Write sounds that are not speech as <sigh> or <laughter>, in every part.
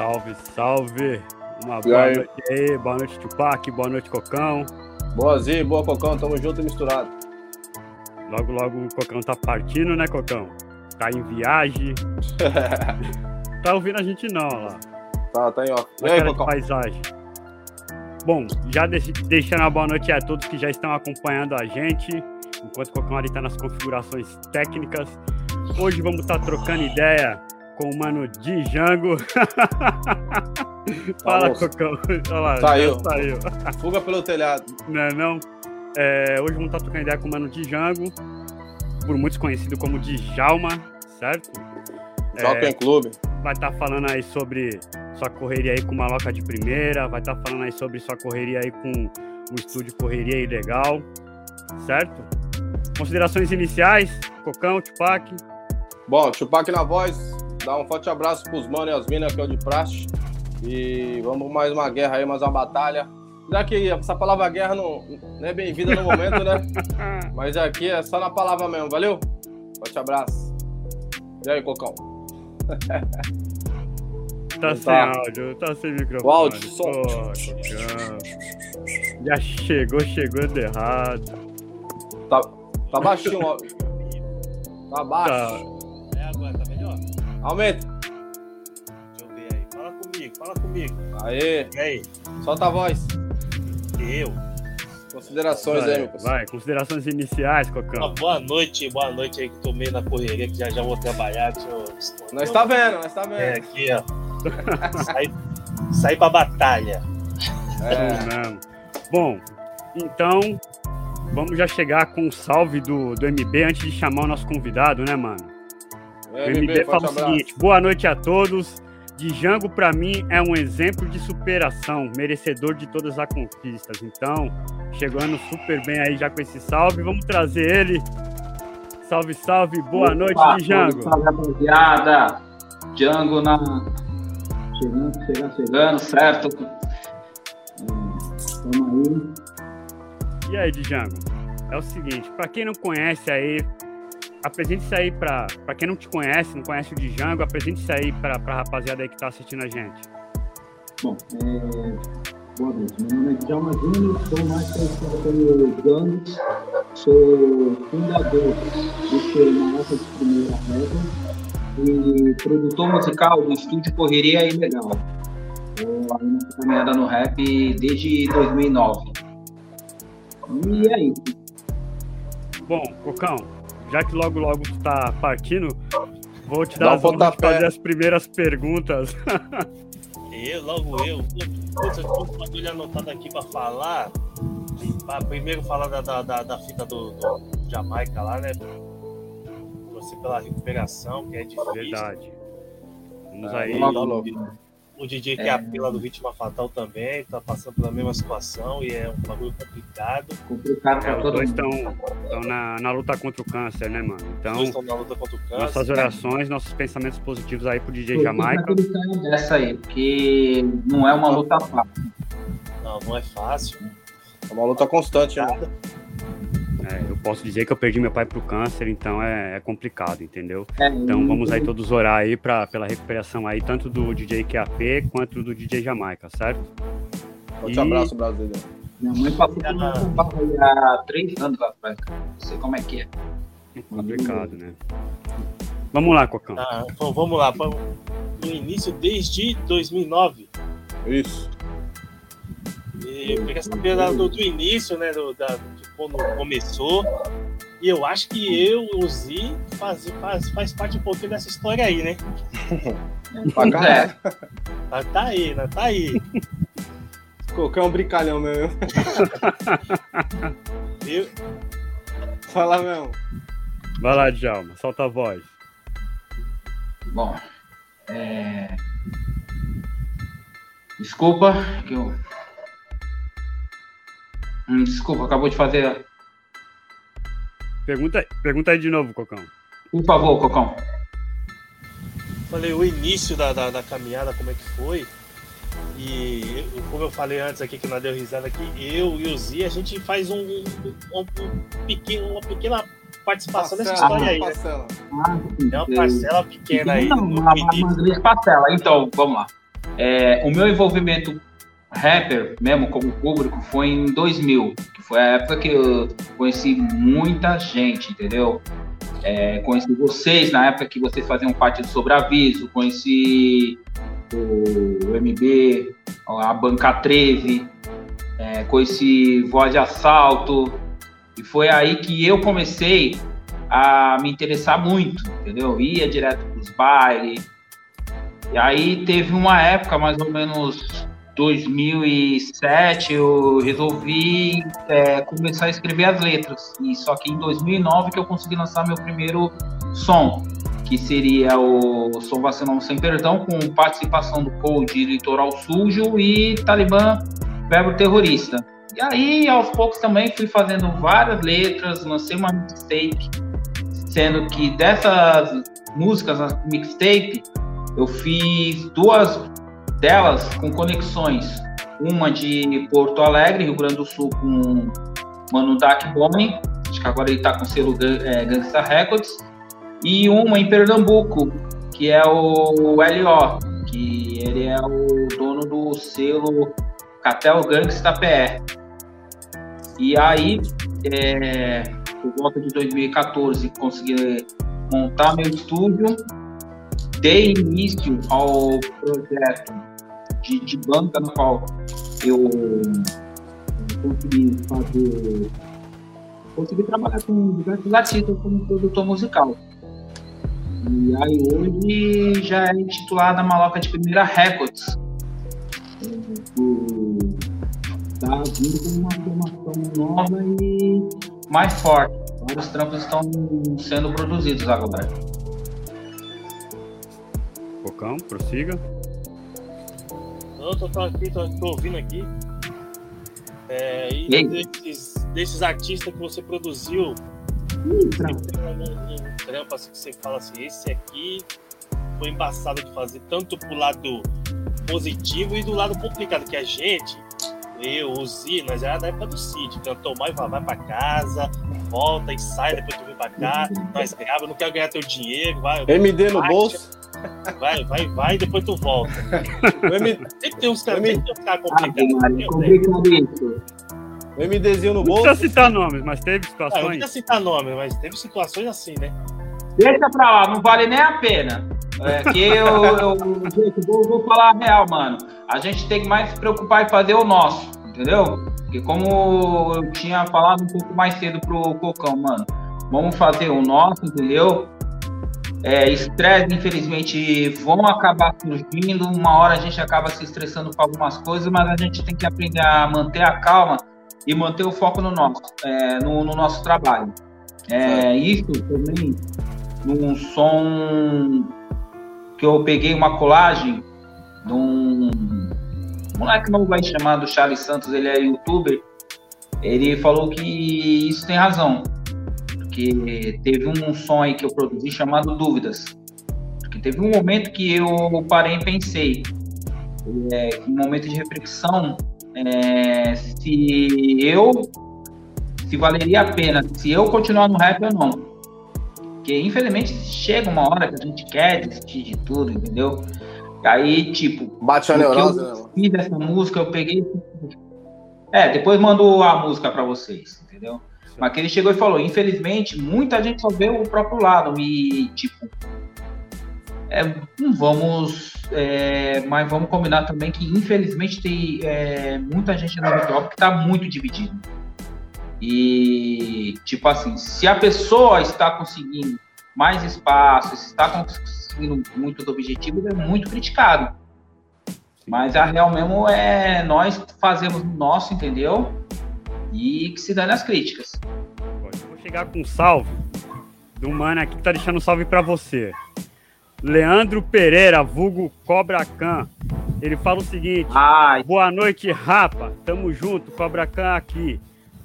Salve, salve. Uma boa aí? noite aí. Boa noite, Tupac. Boa noite, Cocão. Boazinha, boa, Cocão. Tamo junto e misturado. Logo, logo o Cocão tá partindo, né, Cocão? Tá em viagem. <laughs> tá ouvindo a gente não, lá. Tá, tá em off. E aí, Cocão? paisagem. Bom, já deixando a boa noite a todos que já estão acompanhando a gente, enquanto o Cocão ali tá nas configurações técnicas. Hoje vamos estar tá trocando ideia com o mano Django. <laughs> Fala, Cocão. Olha lá, saiu. saiu. Fuga pelo telhado. Não, é não. É, hoje vamos estar trocando ideia com o mano Django, por muitos conhecido como Djalma, certo? Jockey é, Clube. Vai estar tá falando aí sobre sua correria aí com uma loca de primeira, vai estar tá falando aí sobre sua correria aí com o estúdio Correria Ilegal, certo? Considerações iniciais, Cocão, Tupac. Bom, Tupac na voz, dá um forte abraço pros manos e as minas que é o de praxe. E vamos mais uma guerra aí, mais uma batalha. Já que essa palavra guerra não, não é bem-vinda no momento, né? <laughs> Mas aqui é só na palavra mesmo, valeu? Forte abraço. E aí, Cocão? <laughs> Tá sem tá. áudio, tá sem microfone. O áudio, som. Já chegou, chegando errado. Tá, tá baixinho o áudio. Tá baixo. Tá. Aumenta. Deixa eu ver aí. Fala comigo, fala comigo. Aê. E aí? Solta a voz. Eu. Considerações vai, aí, meu pessoal. Vai, considerações iniciais, Cocão. Uma boa noite, boa noite aí que tô meio na correria, que já já vou trabalhar. Deixa eu... Nós tá vendo, nós tá vendo. É, aqui, ó. sai, sai pra batalha. É. Bom, então vamos já chegar com o salve do, do MB antes de chamar o nosso convidado, né, mano? É, o MB, MB fala o seguinte: boa noite a todos. Django, para mim, é um exemplo de superação, merecedor de todas as conquistas. Então, chegando super bem aí já com esse salve, vamos trazer ele. Salve, salve, boa Opa, noite, Django. Salve, rapaziada. Django na. Chegando, chegando, chegando, certo? Estamos aí. E aí, Django? É o seguinte, para quem não conhece aí, apresente isso aí para quem não te conhece, não conhece o Django, apresente isso aí para a rapaziada aí que está assistindo a gente. Bom, é... boa noite. Meu nome é Djalma Júnior, sou mais conhecido como Django, sou fundador do seu Nossa de Primeira Régua e produtor musical do estúdio Correria Ilegal. Estou aí nessa caminhada no rap desde 2009. E é isso. Bom, Cocão, já que logo logo tu tá partindo, vou te dar Dá as fazer as primeiras perguntas. eu, logo eu. Putz, eu tô com bagulho anotado aqui pra falar. Pra primeiro falar da, da, da, da fita do, do, Jamaica lá, né? Você pela recuperação, que é difícil. Verdade. Vamos aí. Logo, o DJ que é, a pila do Vítima Fatal também tá passando pela mesma situação e é um bagulho complicado. Complicado pra é, os dois estão na, na luta contra o câncer, né, mano? Então, estão na luta contra o câncer. Nossas orações, né? nossos pensamentos positivos aí pro DJ Jamaica. Dessa aí, porque não é uma luta fácil. Não, não é fácil. É uma luta constante, né? É, eu posso dizer que eu perdi meu pai pro câncer, então é, é complicado, entendeu? É, então vamos aí todos orar aí pra, pela recuperação aí, tanto do DJ QAP quanto do DJ Jamaica, certo? Forte e... abraço, Brasil. Minha mãe passou por há três anos atrás, Não sei como é que é. é complicado, né? Vamos lá, Cocão. Ah, então vamos lá. No início, desde 2009. Isso. E eu queria saber do, do início, né? Do, da, quando começou. E eu acho que eu, o Zi, faz, faz, faz parte um pouquinho dessa história aí, né? <laughs> é. Tá, tá aí, né? Tá aí. Qualquer um brincalhão mesmo. <laughs> eu... Fala mesmo. Vai lá, Djalma, solta a voz. Bom, é... Desculpa que eu Hum, desculpa, acabou de fazer. Pergunta, pergunta aí de novo, Cocão. Por favor, Cocão. Falei o início da, da, da caminhada, como é que foi. E como eu falei antes aqui, que nós deu risada aqui, eu e o Zi, a gente faz um, um, um, um pequeno, uma pequena participação parcela, nessa história aí. Né? Ah, é uma parcela pequena aí. Não, uma, uma grande parcela. Então, vamos lá. é, o meu envolvimento rapper mesmo como público foi em 2000, que foi a época que eu conheci muita gente, entendeu? É, conheci vocês na época que vocês faziam parte do Sobreaviso, conheci o MB, a Banca 13, é, conheci Voz de Assalto, e foi aí que eu comecei a me interessar muito, entendeu? Ia direto para os bailes. E aí teve uma época, mais ou menos 2007, eu resolvi é, começar a escrever as letras. E só que em 2009 que eu consegui lançar meu primeiro som, que seria o Som Vacilão Sem Perdão, com participação do Cold Litoral Sujo e Talibã Verbo Terrorista. E aí, aos poucos também fui fazendo várias letras, lancei uma mixtape sendo que dessas músicas, na mixtape, eu fiz duas delas com conexões. Uma de Porto Alegre, Rio Grande do Sul, com Mano Dark Bone, acho que agora ele está com o selo é, Gangsta Records, e uma em Pernambuco, que é o LO, que ele é o dono do selo Catel Gangsta PR. E aí, é, por volta de 2014, consegui montar meu estúdio, dei início ao projeto de, de banca no qual eu consegui fazer consegui trabalhar com diversos artistas como produtor musical. E aí hoje já é intitulada Maloca de Primeira Records. Está vindo com uma formação nova e mais forte. Vários trampos estão sendo produzidos agora. Focão, prossiga. Não, tô, tô aqui, tô, tô ouvindo aqui. É, e desses, desses, artistas que você produziu, Ih, tem um, um trampo assim que você fala assim, esse aqui foi embaçado de fazer, tanto pro lado positivo e do lado complicado, que a gente eu, o Zi, nós era da época do Cid, cantou mais, vai, vai pra casa, volta e sai, depois tu vem pra cá, nós grava, não quero ganhar teu dinheiro, vai. MD no bolso. Vai, vai, vai, depois tu volta. O M... Sempre tem uns caras cara complicados. Ah, complicado isso. O MDzinho no bolso. Não precisa citar nomes, mas teve Ah, eu situações. não precisa citar nome, mas teve situações assim, né? Deixa pra lá, não vale nem a pena. É que eu, <laughs> eu gente, vou, vou falar a real, mano. A gente tem que mais se preocupar em fazer o nosso, entendeu? Porque como eu tinha falado um pouco mais cedo pro Cocão, mano, vamos fazer o nosso, entendeu? É, estresse, infelizmente, vão acabar surgindo. Uma hora a gente acaba se estressando com algumas coisas, mas a gente tem que aprender a manter a calma e manter o foco no nosso, é, no, no nosso trabalho. É, isso também num som que eu peguei uma colagem de um moleque novo aí chamado Charles Santos, ele é youtuber. Ele falou que isso tem razão, porque teve um som aí que eu produzi chamado Dúvidas. Porque teve um momento que eu parei e pensei, é, um momento de reflexão, é, se eu, se valeria a pena, se eu continuar no rap ou não. Porque infelizmente chega uma hora que a gente quer desistir de tudo, entendeu? E aí, tipo, Bate a neurose, né, eu mano? fiz dessa música, eu peguei. É, depois mando a música pra vocês, entendeu? Mas que ele chegou e falou, infelizmente, muita gente só vê o próprio lado e, tipo, é, vamos, é, mas vamos combinar também que, infelizmente, tem é, muita gente no hip que tá muito dividido. E, tipo assim, se a pessoa está conseguindo mais espaço, se está conseguindo muitos objetivos, é muito criticado. Mas a real mesmo é nós fazemos o nosso, entendeu? E que se dane as críticas. Vou chegar com um salve do mano aqui que tá deixando um salve pra você. Leandro Pereira, vulgo Cobra Khan. Ele fala o seguinte: Ai, Boa noite, rapa. Tamo junto, Cobra Khan aqui.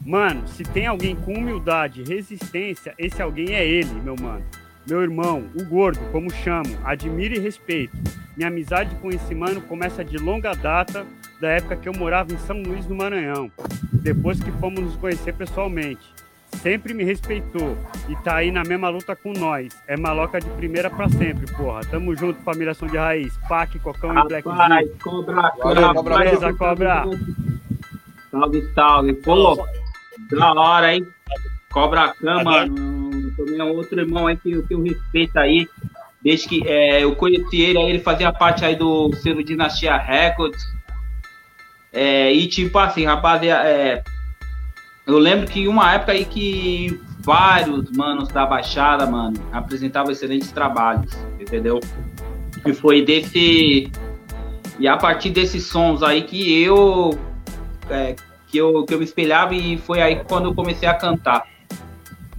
Mano, se tem alguém com humildade e resistência, esse alguém é ele, meu mano. Meu irmão, o gordo, como chamo, admiro e respeito. Minha amizade com esse mano começa de longa data, da época que eu morava em São Luís do Maranhão. Depois que fomos nos conhecer pessoalmente. sempre me respeitou e tá aí na mesma luta com nós. É maloca de primeira pra sempre, porra. Tamo junto, família Som de Raiz. Pac, Cocão e Black Vai, cobra, Valeu, cobra, Beleza, cobra. Salve, salve. Pô, da hora, hein? Cobra mano. Também é um outro irmão aí que, eu- que eu respeito aí. Desde que é, eu conheci ele, aí ele fazia parte aí do selo Dinastia Records. É, e tipo assim, rapaziada, é, eu lembro que em uma época aí que vários manos da Baixada, mano, apresentavam excelentes trabalhos, entendeu? E foi desse. E a partir desses sons aí que eu. é, que eu, que eu me espelhava e foi aí quando eu comecei a cantar.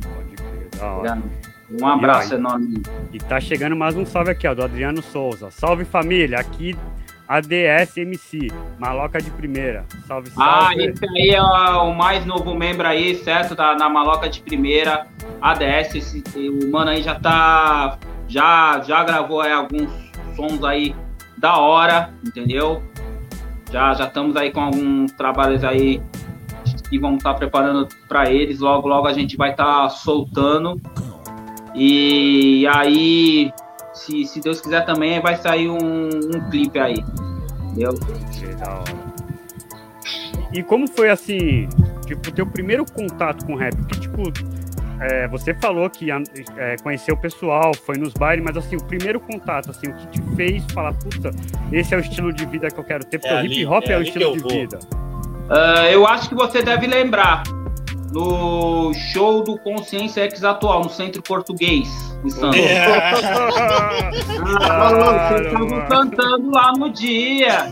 Pode crer, da hora. Um abraço E enorme. E tá chegando mais um salve aqui, ó, do Adriano Souza. Salve família, aqui ADSMC, maloca de primeira. Salve, Ah, salve. esse aí é o mais novo membro aí, certo? Da, na Maloca de primeira, ADS. Esse, o mano aí já tá. Já, já gravou aí alguns sons aí da hora, entendeu? Já já estamos aí com alguns trabalhos aí que vamos estar preparando para eles. Logo, logo a gente vai estar soltando. E aí, se, se Deus quiser também, vai sair um, um clipe aí. Entendeu? E como foi assim, tipo, o teu primeiro contato com rap? Porque, tipo, é, você falou que é, conheceu o pessoal, foi nos bailes, mas assim, o primeiro contato, assim, o que te fez falar, puta, esse é o estilo de vida que eu quero ter, porque É o hip hop é, é o estilo de vida. Ah, eu acho que você deve lembrar no show do Consciência X atual, no Centro Português, em Santos. <laughs> Ah, Claro, vocês estavam cantando lá no dia.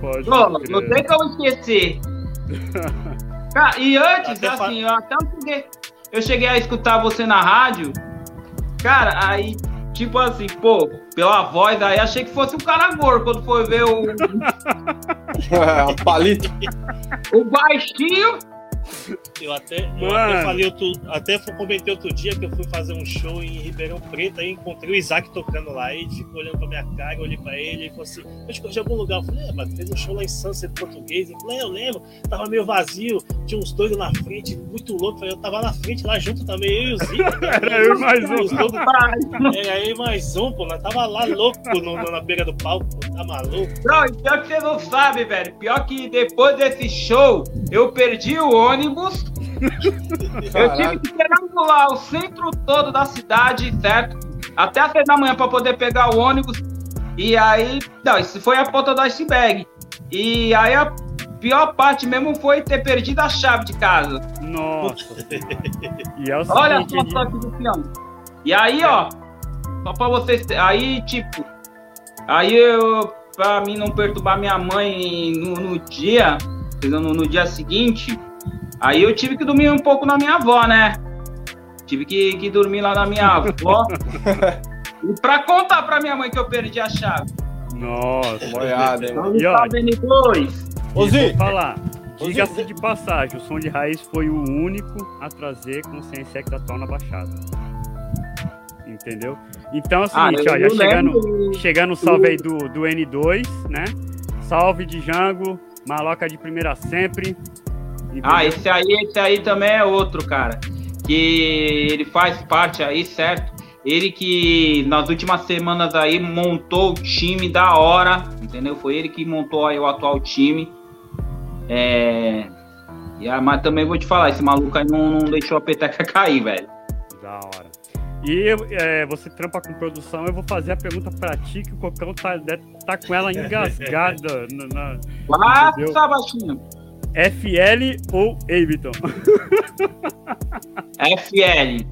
Pode Pô, não tem como esquecer. <laughs> Cara, e antes, Até fa- assim, eu até cheguei, eu cheguei a escutar você na rádio. Cara, aí, tipo assim, pô, pela voz, aí achei que fosse um cara gordo quando foi ver o, <laughs> É, um palito. o baixinho. Eu até, eu até falei outro, até fui- comentei outro dia que eu fui fazer um show em Ribeirão Preto, aí encontrei o Isaac tocando lá, e ele ficou olhando pra minha cara, eu olhei pra ele e falou assim, eu te conheci em algum lugar, eu falei, é, mas fez um show lá em Sunset português, ele falou, é, eu lembro, tava meio vazio, tinha uns dois na frente, muito louco, eu falei, eu tava na frente lá junto também, eu e o Zico. <laughs> Era eu e mais um. Os dois- É, aí mais um, pô, nós tava lá louco no- na beira do palco, pô, tá maluco? Não, e pior que você não sabe, velho. Pior que depois desse show, eu perdi o ônibus. <laughs> Eu tive que perambular o centro todo da cidade, certo? Até às seis da manhã pra poder pegar o ônibus. E aí, não, isso foi a ponta do iceberg. E aí a pior parte mesmo foi ter perdido a chave de casa. Nossa. <laughs> E é o Olha só aqui do peão. E aí, ó, só pra vocês. Aí, tipo, aí eu, pra mim não perturbar minha mãe no, no dia? No, no dia seguinte, aí eu tive que dormir um pouco na minha avó, né? Tive que, que dormir lá na minha avó. <laughs> e pra contar pra minha mãe que eu perdi a chave. Nossa. Boiada, hein, E ó, salve, N2. Ô, Zi, falar. Diga-se de passagem, o som de raiz foi o único a trazer consciência atual na Baixada. Entendeu? Então é o Ah, seguinte, eu ó, já chegando, lembro. chegando o salve aí do, do N2, né? Salve de Jango, maloca de primeira sempre. Entendeu? Ah, esse aí, esse aí também é outro, cara. Que ele faz parte aí, certo? Ele que nas últimas semanas aí montou o time da hora, entendeu? Foi ele que montou aí o atual time. É. E, mas também vou te falar, esse maluco aí não, não deixou a peteca <laughs> cair, velho. Da hora. E é, você trampa com produção, eu vou fazer a pergunta pra ti, que o Cocão tá, deve tá com ela engasgada <laughs> na, na? Passa, baixinho. FL ou Ableton. <laughs> FL.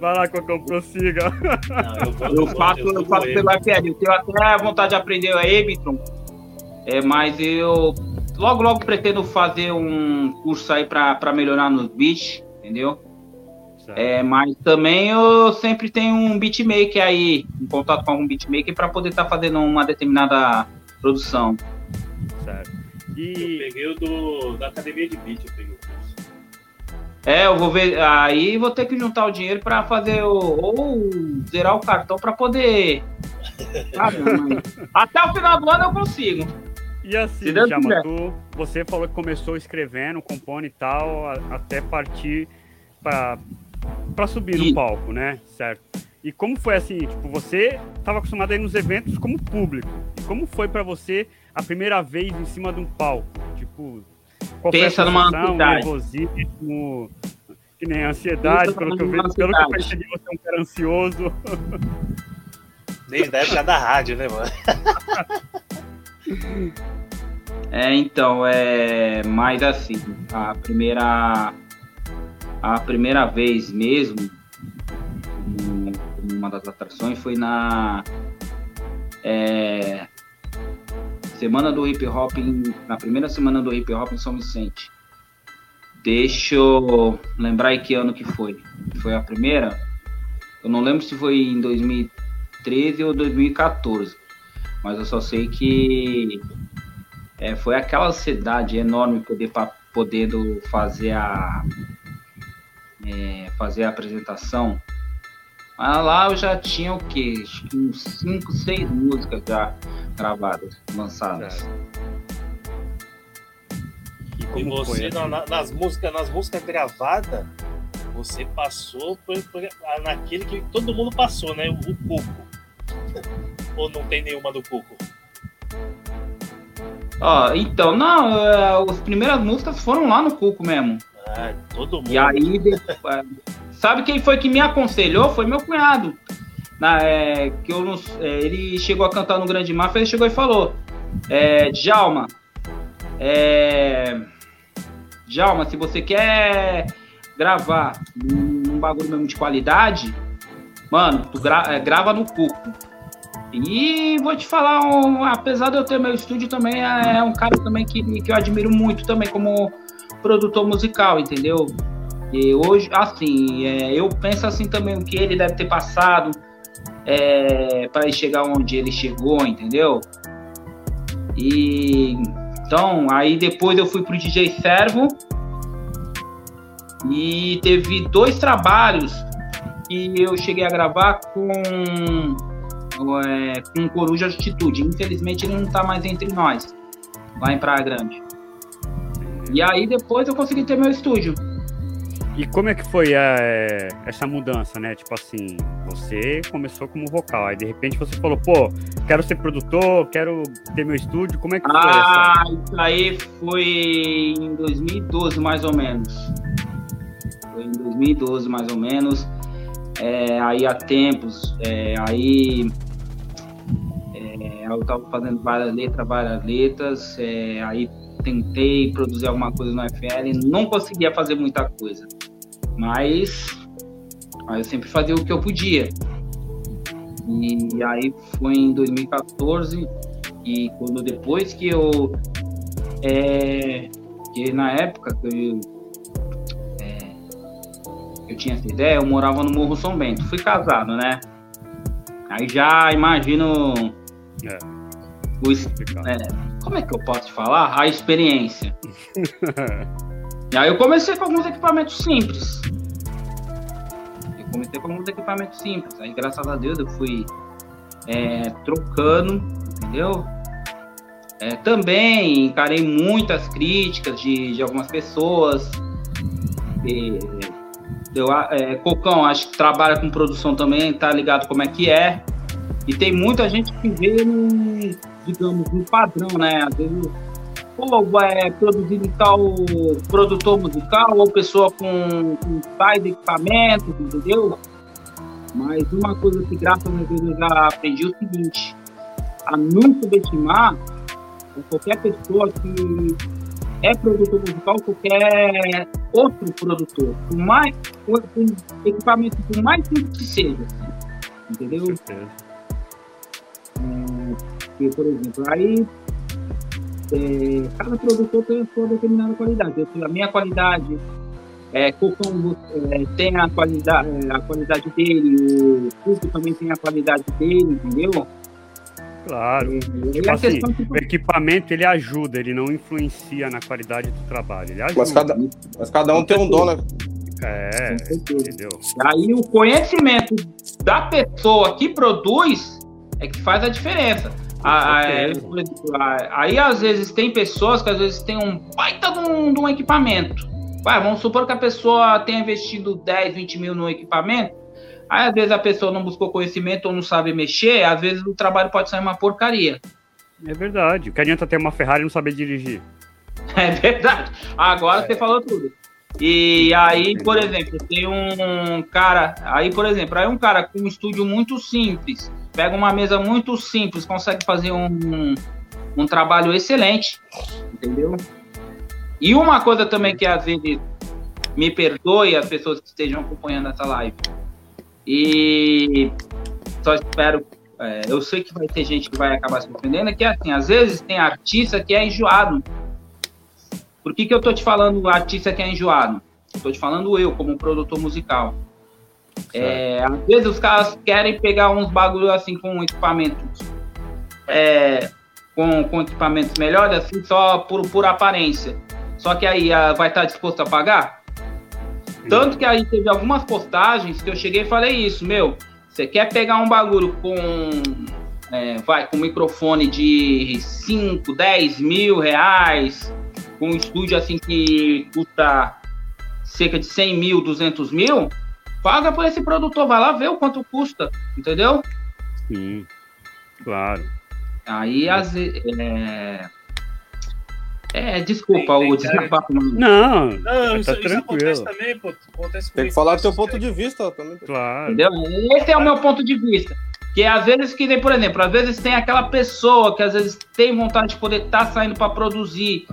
Vai lá, Cocão, prossiga. Não, eu, vou, Eu faço, eu com faço pelo FL. Eu tenho até vontade de aprender o Ableton. É, mas eu logo, logo pretendo fazer um curso aí pra, pra melhorar nos beats, entendeu? Certo. É, mas também eu sempre tenho um beatmaker aí, em contato com algum beatmaker pra poder estar fazendo uma determinada produção. certo. Eu E peguei o do, da academia de beat, eu peguei o curso. É, eu vou ver. Aí vou ter que juntar o dinheiro pra fazer o. Ou zerar o cartão pra poder. <laughs> Mas- Até o final do ano eu consigo. E assim, Jama, tu, você falou que começou escrevendo, compondo e tal, a, até partir para subir e... no palco, né? Certo. E como foi assim, tipo, você estava acostumado a ir nos eventos como público. E como foi para você a primeira vez em cima de um palco? Tipo, qual Pensa numa nervosismo, que nem ansiedade, pelo que, eu, pelo que eu percebi, você é um cara ansioso. <laughs> Desde a época da rádio, né, mano? <laughs> É, então, é mais assim, a primeira a primeira vez mesmo uma das atrações foi na é, semana do hip hop na primeira semana do hip hop em São Vicente. Deixa eu lembrar que ano que foi. Foi a primeira? Eu não lembro se foi em 2013 ou 2014, mas eu só sei que é, foi aquela ansiedade enorme poder podendo fazer a é, fazer a apresentação. Mas lá eu já tinha o quê? Acho que uns 5, 6 músicas já gravadas, lançadas. E, e você na, nas músicas, nas músicas gravadas, você passou por, por, naquele que todo mundo passou, né? O, o Cuco. <laughs> Ou não tem nenhuma do Cuco? Ó, então, não, uh, as primeiras músicas foram lá no Cuco mesmo. Ah, todo mundo. E aí, é, sabe quem foi que me aconselhou? Foi meu cunhado. Na, é, que eu não, é, ele chegou a cantar no Grande Mafia, ele chegou e falou: é, Djalma, é, Djalma, se você quer gravar num, bagulho mesmo de qualidade, mano, tu gra, é, grava no Cuco. E vou te falar, um, apesar de eu ter meu estúdio também, é, é um cara também que, que eu admiro muito também como produtor musical, entendeu? E hoje, assim, é, eu penso assim também o que ele deve ter passado é, para chegar onde ele chegou, entendeu? E então, aí depois eu fui pro DJ Servo e teve dois trabalhos que eu cheguei a gravar com é, com Coruja Atitude. Infelizmente ele não tá mais entre nós, lá em Praia Grande. E aí depois eu consegui ter meu estúdio. E como é que foi a, é, essa mudança, né? Tipo assim, você começou como vocal, aí de repente você falou, pô, quero ser produtor, quero ter meu estúdio, como é que foi Ah, essa? isso aí foi em 2012, mais ou menos. Foi em 2012, mais ou menos. É, aí há tempos, é, aí é, eu tava fazendo várias letras, várias letras, é, aí tentei produzir alguma coisa no FL, não conseguia fazer muita coisa. Mas, mas eu sempre fazia o que eu podia. E aí foi em 2014 e quando depois que eu é, que na época que eu, é, eu tinha essa ideia, eu morava no Morro São Bento. Fui casado, né? Aí já imagino é. o, é, como é que eu posso falar? A experiência. e aí eu comecei com alguns equipamentos simples. Eu comecei com alguns equipamentos simples. Aí, graças a Deus, eu fui é, trocando, entendeu? É, também encarei muitas críticas de, de algumas pessoas. E, eu, é, Cocão, acho que trabalha com produção também, tá ligado como é que é. E tem muita gente que vê digamos, no padrão, né? Às vezes, ou é produzido em tal produtor musical, ou pessoa com, com tais equipamentos, entendeu? Mas uma coisa que, graças a Deus, eu já aprendi é o seguinte: a não subestimar qualquer pessoa que é produtor musical, qualquer outro produtor, por mais com equipamento, por mais simples que seja, entendeu? Porque, por exemplo, aí é, cada produtor tem a sua determinada qualidade. Eu tenho a minha qualidade, é, Cocão é, tem a qualidade, é, a qualidade dele, o Cuco também tem a qualidade dele, entendeu? Claro. É, tipo assim, que... O equipamento ele ajuda, ele não influencia na qualidade do trabalho. Ele ajuda. Mas cada, mas cada um tem um dom, né? É, entendeu? Aí o conhecimento da pessoa que produz é que faz a diferença. É, aí às vezes tem pessoas que às vezes tem um baita de um, de um equipamento. Vai, vamos supor que a pessoa tenha investido 10, 20 mil no equipamento. Aí às vezes a pessoa não buscou conhecimento ou não sabe mexer, às vezes o trabalho pode sair uma porcaria. É verdade. O que adianta ter uma Ferrari e não saber dirigir? <laughs> É verdade. Agora é. você falou tudo. E aí, por exemplo, tem um cara, aí por exemplo, aí um cara com um estúdio muito simples, pega uma mesa muito simples, consegue fazer um, um trabalho excelente, entendeu? E uma coisa também que às vezes me perdoe as pessoas que estejam acompanhando essa live. E só espero, é, eu sei que vai ter gente que vai acabar se ofendendo, é que assim, às vezes tem artista que é enjoado por que, que eu tô te falando artista que é enjoado? Tô te falando eu, como produtor musical. É, às vezes os caras querem pegar uns bagulho assim com equipamentos é, com, com equipamentos melhores, assim, só por, por aparência. Só que aí a, ah, vai estar disposto a pagar? Tanto que aí teve algumas postagens que eu cheguei e falei isso, meu, você quer pegar um bagulho com é, vai com microfone de 5, 10 mil reais, com um estúdio assim que custa cerca de 100 mil, 200 mil, paga por esse produtor, vai lá ver o quanto custa, entendeu? Sim, claro. Aí, às vezes. É... é, desculpa o desabafo. Não, não, tá isso, tranquilo. Isso acontece também, pô. Acontece Tem que falar do teu ponto de vista também. Claro. Entendeu? Esse é o meu ponto de vista. Que às vezes que, por exemplo, às vezes tem aquela pessoa que às vezes tem vontade de poder estar tá saindo para produzir,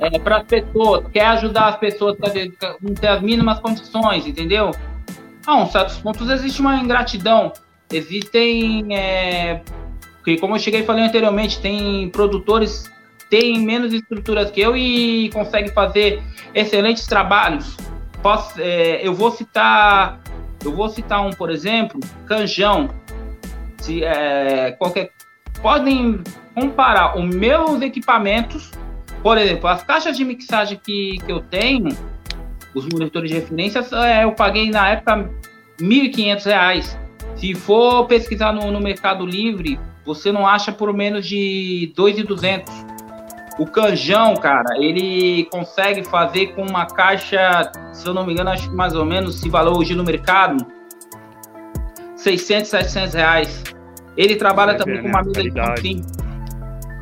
é, para as pessoas, quer ajudar as pessoas a ter as mínimas condições, entendeu? A um certos pontos existe uma ingratidão. Existem, é, que como eu cheguei e falei anteriormente, tem produtores têm menos estruturas que eu e conseguem fazer excelentes trabalhos. Posso, é, eu vou citar, eu vou citar um, por exemplo, Canjão. Se, é, qualquer, podem comparar os meus equipamentos por exemplo, as caixas de mixagem que, que eu tenho, os monitores de referência, é, eu paguei na época R$ 1.500. Se for pesquisar no, no Mercado Livre, você não acha por menos de 2.200. O Canjão, cara, ele consegue fazer com uma caixa, se eu não me engano, acho que mais ou menos, se valor hoje no mercado, 600, 700 reais. Ele trabalha é, também né? com uma mesa de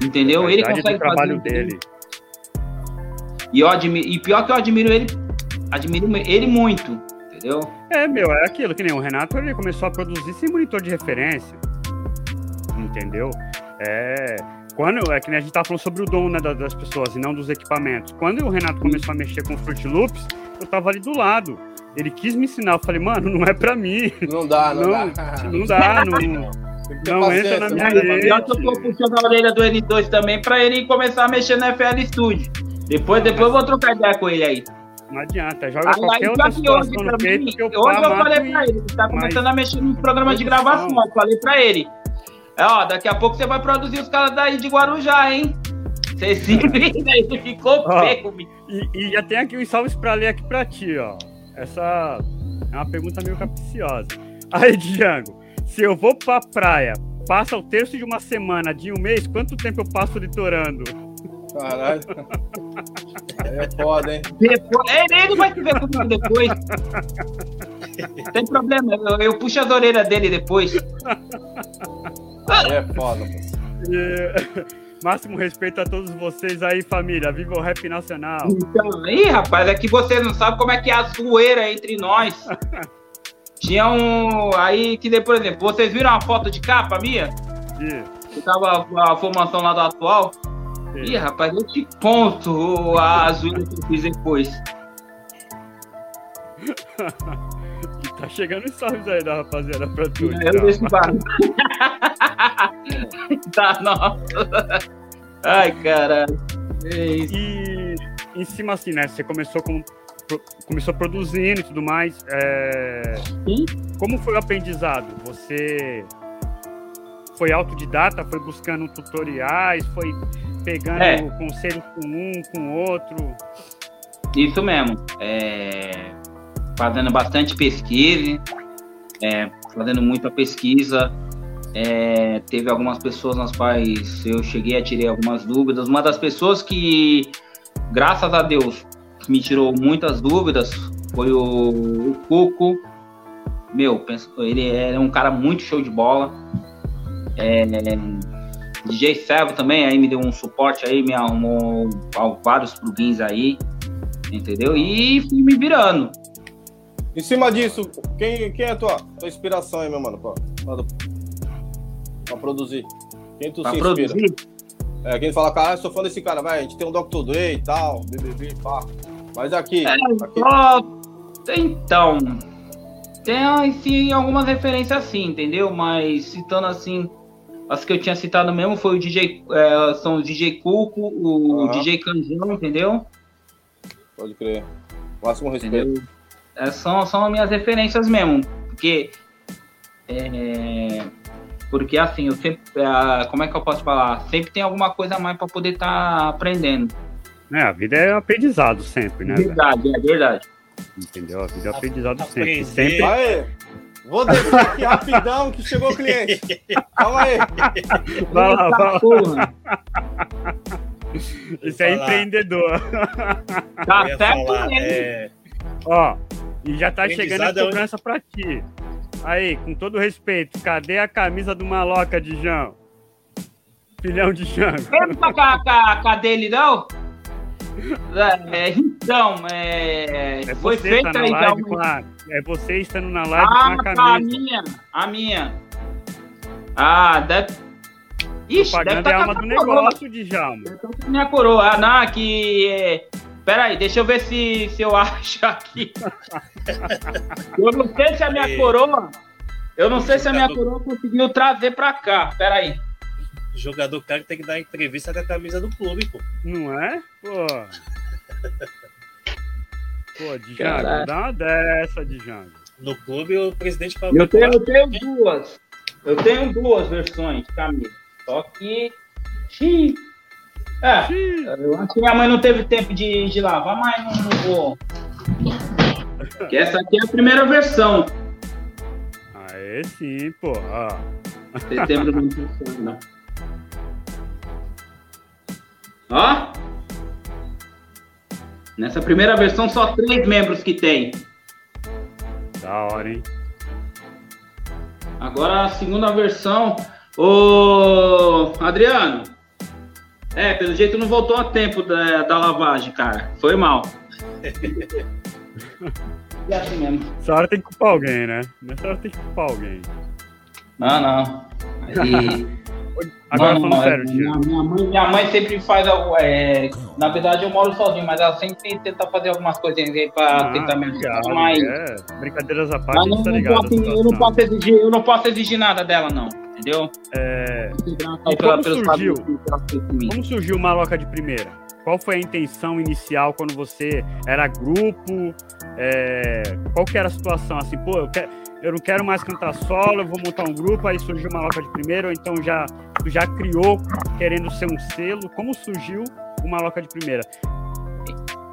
entendeu? Ele consegue trabalho fazer dele. E, eu admiro, e pior que eu admiro ele, admiro ele muito, entendeu? É, meu, é aquilo que nem o Renato, ele começou a produzir sem monitor de referência, entendeu? É, quando, é que nem a gente tá falando sobre o dom né, das pessoas e não dos equipamentos. Quando o Renato começou a mexer com Fruit Loops, eu tava ali do lado. Ele quis me ensinar, eu falei, mano, não é pra mim. Não dá, não, não dá. <laughs> Não dá, não, não entra na minha rede. Eu tô puxando a orelha do N2 também pra ele começar a mexer no FL Studio. Depois, depois eu vou trocar ideia com ele aí. Não adianta, joga aí, qualquer outra situação hoje, no peito mim, que eu Hoje eu falei pra ele, ele tá começando a mexer no programa de gravação, eu falei pra ele. É, ó, daqui a pouco você vai produzir os caras daí de Guarujá, hein? Você se <laughs> vira, ele ficou pé comigo. E, e, já tem aqui uns salves pra ler aqui pra ti, ó. Essa é uma pergunta meio capciosa. <laughs> Aí, Django, se eu vou pra praia, passa o terço de uma semana, de um mês, quanto tempo eu passo litorando? Caralho. Aí é foda, hein? Depois, ele vai te ver comigo depois. Tem problema, eu, eu, puxo as orelhas dele depois. Aí é foda, Máximo respeito a todos vocês aí, família. Viva o rap nacional. Então, aí, rapaz, é que vocês não sabem como é que é a zoeira entre nós. Tinha um. Aí que, por exemplo, vocês viram a foto de capa minha? Sim. Que tava a formação lá do atual. Ih, rapaz, eu te conto a azul que eu fiz depois. <laughs> e tá chegando os salves aí da rapaziada pra tu. É, eu deixo <laughs> Tá, nossa. Ai, caralho. É e em cima assim, né? Você começou com começou produzindo e tudo mais. É... Como foi o aprendizado? Você foi autodidata, foi buscando tutoriais, foi pegando é. conselho com um, com outro. Isso mesmo. É, fazendo bastante pesquisa, é, fazendo muita pesquisa. É, teve algumas pessoas nas quais eu cheguei a tirar algumas dúvidas. Uma das pessoas que, graças a Deus, me tirou muitas dúvidas foi o, o Cuco. Meu, ele é um cara muito show de bola. É, DJ Servo também aí me deu um suporte aí, me arrumou vários plugins aí, entendeu? E fui me virando. Em cima disso, quem, quem é a tua, tua inspiração aí, meu mano, pra, pra, pra produzir? Quem tu pra se inspira? Produzir? É, quem fala, cara, eu sou fã desse cara, vai, a gente tem um Dr. Dre e tal, BBB, pá. Mas aqui. É, aqui... Então, tem sim algumas referências assim, entendeu? Mas citando assim, as que eu tinha citado mesmo foi o DJ, é, são o DJ Cuco, o uhum. DJ Canjão, entendeu? Pode crer. Máximo respeito. É, são, são minhas referências mesmo, porque é, porque assim, eu sempre, é, como é que eu posso falar? Sempre tem alguma coisa a mais para poder estar tá aprendendo. É, a vida é aprendizado sempre, né? Verdade, velho? é verdade. Entendeu? A vida é aprendizado sempre. sempre. Aê. Vou deixar aqui rapidão que chegou o cliente. Calma aí. Vai lá, vai lá. Isso é empreendedor. Tá certo é... Ó, e já tá chegando a é cobrança pra ti. Aí, com todo respeito, cadê a camisa do Maloca de João? Filhão de João. Lembra com a, com a dele, não? É, então, é, é foi feita tá aí. Live, claro. É você estando na live ah, com a camisa. Ah, a minha, a minha. Ah, deve. Ixi, Propaganda deve tá é alma do negócio, Djalma. Tá minha coroa. Ah, não, que. É... Pera aí, deixa eu ver se, se eu <laughs> acho aqui. eu não sei se a minha coroa. Eu não sei se a minha coroa conseguiu trazer pra cá. Pera aí jogador cara tem que dar entrevista com a camisa do clube, pô. Não é? Pô. <laughs> Pô, Django, dá uma dessa, Django. No clube, o presidente falou. Eu tenho, eu tenho duas. Eu tenho duas versões de camisa. Só que. Xiii. É, Xiii. eu acho que minha mãe não teve tempo de, de lavar, mas não, não vou. que essa aqui é a primeira versão. Aê, sim, pô. Setembro não funciona. Ó. Nessa primeira versão, só três membros que tem. Da hora, hein? Agora a segunda versão. Ô, Adriano. É, pelo jeito não voltou a tempo da, da lavagem, cara. Foi mal. <laughs> e assim mesmo. Essa hora tem que culpar alguém, né? Nessa hora tem que culpar alguém. Não, não. Aí. Agora Mano, falando sério, minha, minha, mãe, minha mãe sempre faz algo. É, na verdade, eu moro sozinho, mas ela sempre tenta fazer algumas coisinhas aí pra ah, tentar me ajudar. Mas, é, brincadeiras à parte, mas não, tá ligado, posso, eu, não posso exigir, eu não posso exigir nada dela, não. Entendeu? É... como, surgiu, como surgiu o Maloca de primeira? Qual foi a intenção inicial quando você era grupo? É... Qual que era a situação? Assim, pô, eu quero eu não quero mais cantar solo, eu vou montar um grupo, aí surgiu uma Maloca de primeira, ou então já, já criou querendo ser um selo. Como surgiu o Maloca de primeira?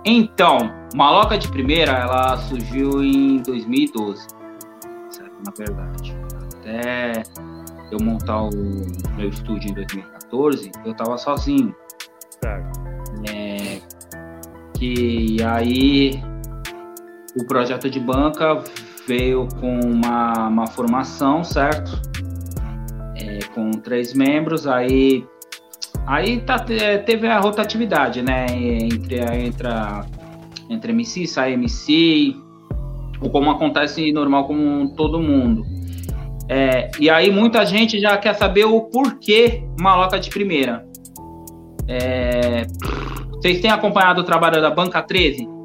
Então, Maloca de primeira, ela surgiu em 2012, certo? na verdade. Até eu montar o meu estúdio em 2014, eu tava sozinho. Certo. É, que aí o projeto de banca veio com uma, uma formação, certo? É, com três membros, aí aí tá, teve a rotatividade, né? Entre, entre, a, entre MC, sai MC, ou como acontece normal com todo mundo. É, e aí muita gente já quer saber o porquê maloca de primeira. É, vocês têm acompanhado o trabalho da Banca 13?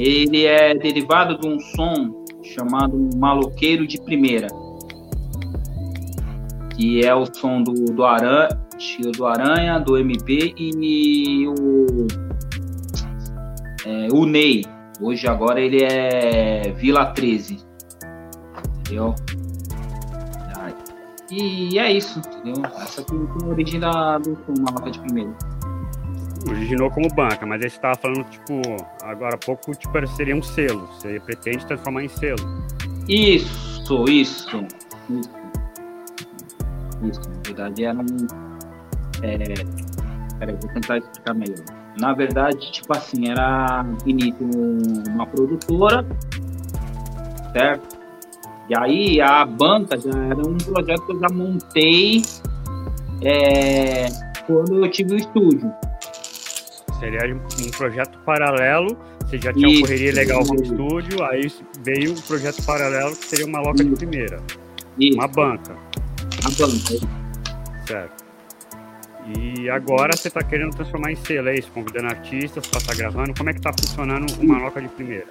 Ele é derivado de um som chamado maloqueiro de primeira, que é o som do, do Aranha, do Aranha, do MP e o, é, o Ney. Hoje agora ele é Vila 13. Entendeu? E é isso, entendeu? Essa aqui é a origem da, do Maloca de primeira originou como banca, mas aí você estava falando, tipo, agora há pouco, tipo, seria um selo. Você pretende transformar em selo. Isso, isso, isso. Isso, na verdade era um. É, peraí, vou tentar explicar melhor. Na verdade, tipo assim, era início uma produtora, certo? E aí a banca já era um projeto que eu já montei é, quando eu tive o estúdio. Seria um projeto paralelo. Você já tinha uma correria legal com o estúdio, aí veio um projeto paralelo que seria uma loca Isso. de primeira. Isso. Uma banca. Uma banca. Certo. E agora você está querendo transformar em selo, é isso? Convidando artistas para estar tá gravando. Como é que está funcionando uma loca de primeira?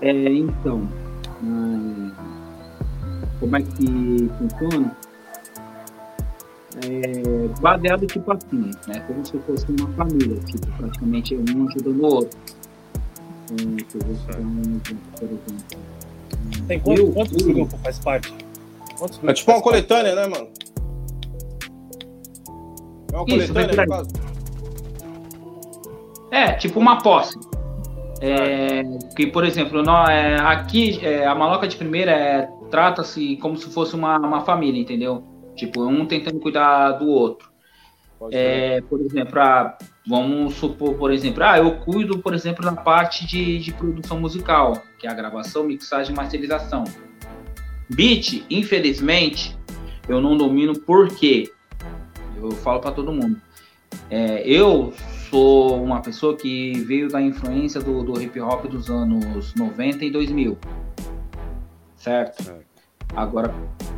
É, então, hum, como é que funciona? É, baseado tipo assim, né? Como se fosse uma família, tipo, praticamente um ajudando o outro. Tem quantos, eu, quantos eu, grupos faz parte? Quantos é tipo uma coletânea, né, mano? É uma Isso, coletânea, no caso? É, tipo uma posse. É, que, por exemplo, nós, é, aqui é, a maloca de primeira é, trata-se como se fosse uma, uma família, entendeu? Tipo, um tentando cuidar do outro. É, por exemplo, ah, vamos supor, por exemplo, ah, eu cuido, por exemplo, na parte de, de produção musical, que é a gravação, mixagem e masterização. Beat, infelizmente, eu não domino porque eu falo para todo mundo. É, eu sou uma pessoa que veio da influência do, do hip hop dos anos 90 e 2000. Certo? Agora,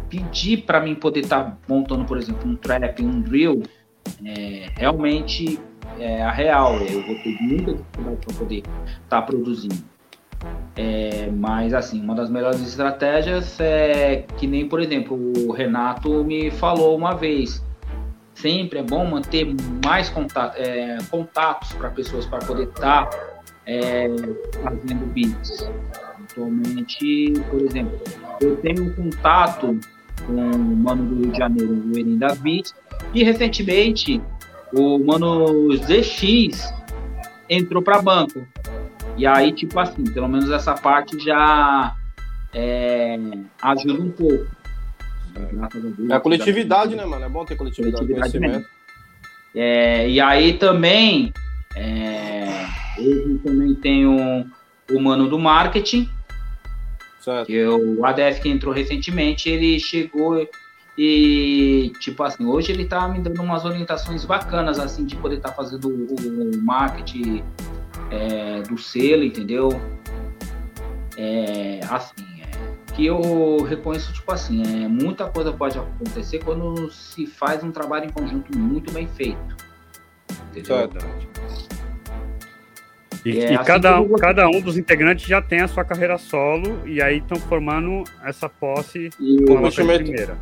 pedir para mim poder estar tá montando, por exemplo, um trap, um drill, é, realmente é a real. Eu vou ter muita dificuldade para poder estar tá produzindo. É, mas assim, uma das melhores estratégias é que nem, por exemplo, o Renato me falou uma vez sempre é bom manter mais contato, é, contatos para pessoas para poder estar tá, é, fazendo beats. Atualmente, por exemplo, eu tenho um contato com o mano do Rio de Janeiro, o Erin das Beats, e recentemente o mano ZX entrou para banco. E aí, tipo assim, pelo menos essa parte já é, ajuda um pouco. É a coletividade, né, mano? É bom ter coletividade, coletividade. É, e aí também, é, hoje também um, o mano do marketing, certo. que o ADF que entrou recentemente, ele chegou e, tipo assim, hoje ele tá me dando umas orientações bacanas, assim, de poder estar tá fazendo o, o marketing é, do selo, entendeu? É, assim, que eu reconheço, tipo assim, é, muita coisa pode acontecer quando se faz um trabalho em conjunto muito bem feito. Entendeu? E, é, e assim cada, um, cada um dos integrantes já tem a sua carreira solo e aí estão formando essa posse e com a primeira.